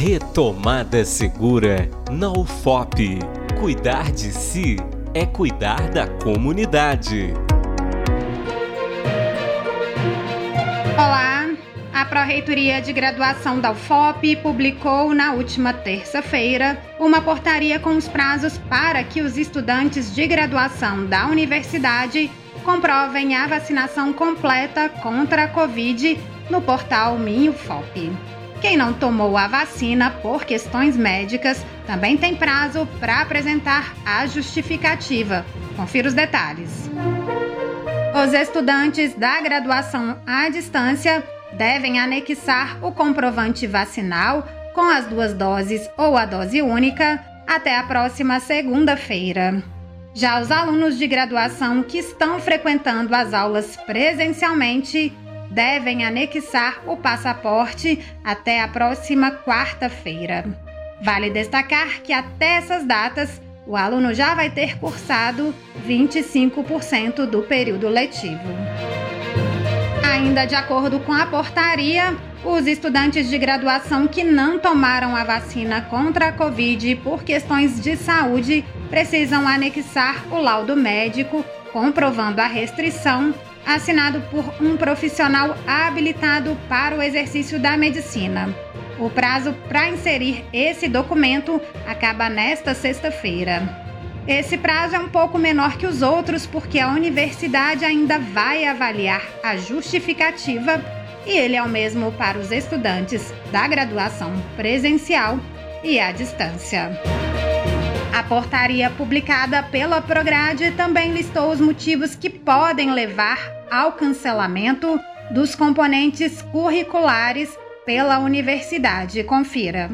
Retomada Segura na UFOP. Cuidar de si é cuidar da comunidade. Olá! A Pró-Reitoria de Graduação da UFOP publicou na última terça-feira uma portaria com os prazos para que os estudantes de graduação da universidade comprovem a vacinação completa contra a Covid no portal MinUFOP. Quem não tomou a vacina por questões médicas também tem prazo para apresentar a justificativa. Confira os detalhes. Os estudantes da graduação à distância devem anexar o comprovante vacinal com as duas doses ou a dose única até a próxima segunda-feira. Já os alunos de graduação que estão frequentando as aulas presencialmente devem anexar o passaporte até a próxima quarta-feira. Vale destacar que até essas datas, o aluno já vai ter cursado 25% do período letivo. Ainda de acordo com a portaria, os estudantes de graduação que não tomaram a vacina contra a Covid por questões de saúde precisam anexar o laudo médico comprovando a restrição assinado por um profissional habilitado para o exercício da medicina. O prazo para inserir esse documento acaba nesta sexta-feira. Esse prazo é um pouco menor que os outros porque a universidade ainda vai avaliar a justificativa e ele é o mesmo para os estudantes da graduação presencial e à distância. A portaria publicada pela Prograde também listou os motivos que podem levar ao cancelamento dos componentes curriculares pela universidade. Confira.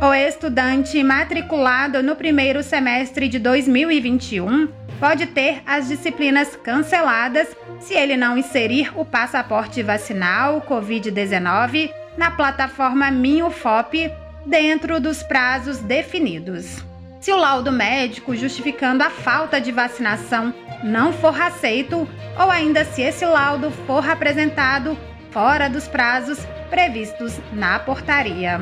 O estudante matriculado no primeiro semestre de 2021 pode ter as disciplinas canceladas se ele não inserir o passaporte vacinal Covid-19 na plataforma MinUFOP dentro dos prazos definidos. Se o laudo médico justificando a falta de vacinação não for aceito, ou ainda se esse laudo for apresentado fora dos prazos previstos na portaria.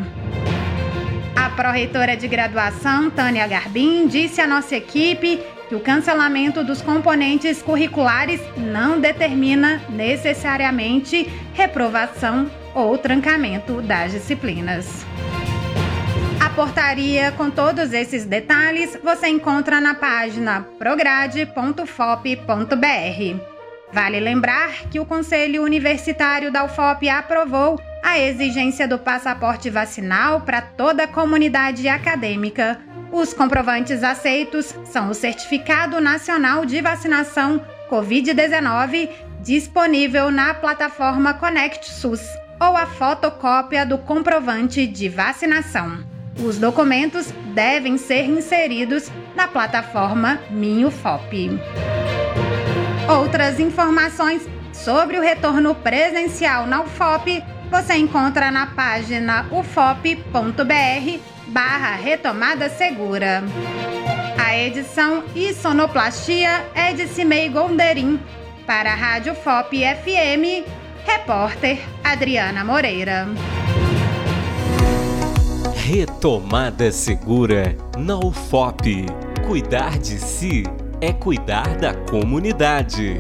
A pró-reitora de graduação, Tânia Garbim, disse à nossa equipe que o cancelamento dos componentes curriculares não determina necessariamente reprovação ou trancamento das disciplinas. A portaria com todos esses detalhes você encontra na página prograde.fop.br. Vale lembrar que o Conselho Universitário da UFOP aprovou a exigência do passaporte vacinal para toda a comunidade acadêmica. Os comprovantes aceitos são o Certificado Nacional de Vacinação Covid-19, disponível na plataforma Conect SUS, ou a fotocópia do comprovante de vacinação. Os documentos devem ser inseridos na plataforma MinUFOP. Outras informações sobre o retorno presencial na UFOP você encontra na página ufop.br barra retomada segura. A edição e sonoplastia é de Cimei Gonderim. Para a Rádio FOP FM, repórter Adriana Moreira. Retomada Segura na UFOP. Cuidar de si é cuidar da comunidade.